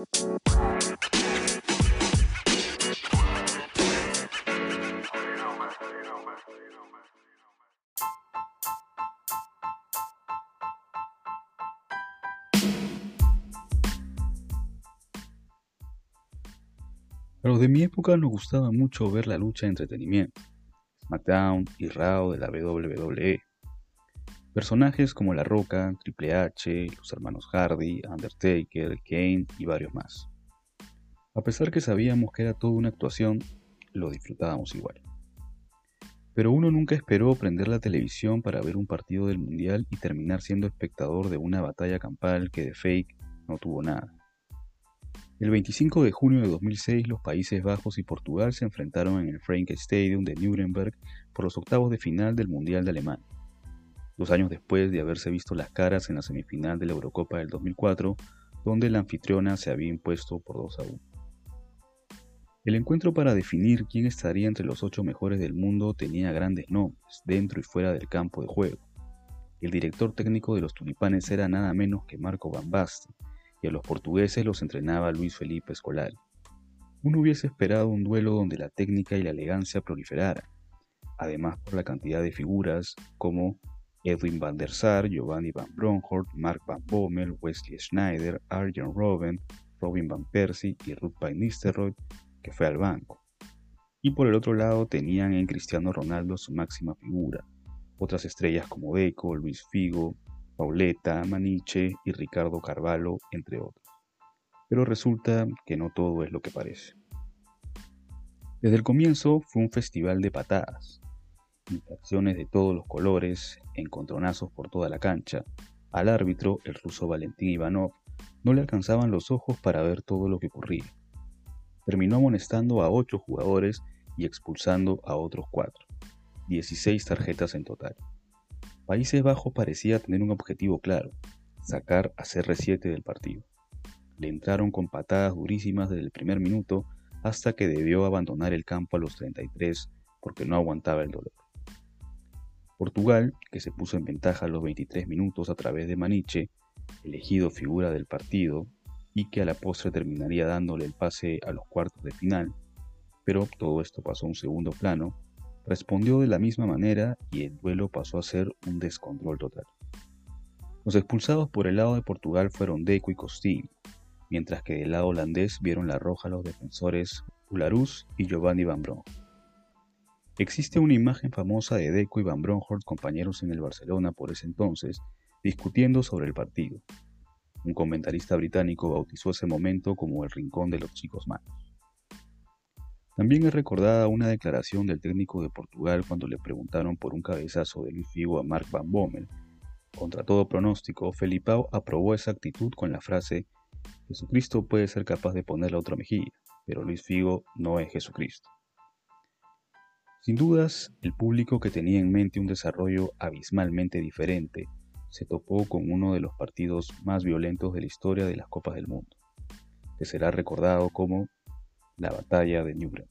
A los de mi época nos gustaba mucho ver la lucha de entretenimiento, SmackDown y Raw de la WWE. Personajes como La Roca, Triple H, los hermanos Hardy, Undertaker, Kane y varios más. A pesar que sabíamos que era toda una actuación, lo disfrutábamos igual. Pero uno nunca esperó prender la televisión para ver un partido del Mundial y terminar siendo espectador de una batalla campal que de fake no tuvo nada. El 25 de junio de 2006 los Países Bajos y Portugal se enfrentaron en el Frank Stadium de Nuremberg por los octavos de final del Mundial de Alemania. Dos años después de haberse visto las caras en la semifinal de la Eurocopa del 2004, donde la anfitriona se había impuesto por 2 a 1. El encuentro para definir quién estaría entre los ocho mejores del mundo tenía grandes nombres dentro y fuera del campo de juego. El director técnico de los tulipanes era nada menos que Marco Van y a los portugueses los entrenaba Luis Felipe Escolari. Uno hubiese esperado un duelo donde la técnica y la elegancia proliferaran, además por la cantidad de figuras como Edwin van der Sar, Giovanni van Bronckhorst, Mark van Bommel, Wesley Schneider, Arjen Robben, Robin van Persie y Ruth van Nistelrooy, que fue al banco. Y por el otro lado tenían en Cristiano Ronaldo su máxima figura, otras estrellas como Deco, Luis Figo, Pauleta, Maniche y Ricardo Carvalho, entre otros. Pero resulta que no todo es lo que parece. Desde el comienzo fue un festival de patadas, infracciones de todos los colores, encontronazos por toda la cancha. Al árbitro, el ruso Valentín Ivanov, no le alcanzaban los ojos para ver todo lo que ocurría. Terminó amonestando a ocho jugadores y expulsando a otros cuatro. 16 tarjetas en total. Países Bajos parecía tener un objetivo claro, sacar a CR7 del partido. Le entraron con patadas durísimas desde el primer minuto hasta que debió abandonar el campo a los 33 porque no aguantaba el dolor. Portugal, que se puso en ventaja a los 23 minutos a través de Maniche, elegido figura del partido y que a la postre terminaría dándole el pase a los cuartos de final, pero todo esto pasó a un segundo plano respondió de la misma manera y el duelo pasó a ser un descontrol total. Los expulsados por el lado de Portugal fueron Deco y Costin, mientras que del lado holandés vieron la roja los defensores Ularus y Giovanni Van. Existe una imagen famosa de Deco y Van Bronckhorst, compañeros en el Barcelona por ese entonces, discutiendo sobre el partido. Un comentarista británico bautizó ese momento como el rincón de los chicos malos. También es recordada una declaración del técnico de Portugal cuando le preguntaron por un cabezazo de Luis Figo a Mark Van Bommel. Contra todo pronóstico, Felipao aprobó esa actitud con la frase Jesucristo puede ser capaz de poner la otra mejilla, pero Luis Figo no es Jesucristo. Sin dudas, el público que tenía en mente un desarrollo abismalmente diferente se topó con uno de los partidos más violentos de la historia de las Copas del Mundo, que será recordado como la Batalla de Nuremberg.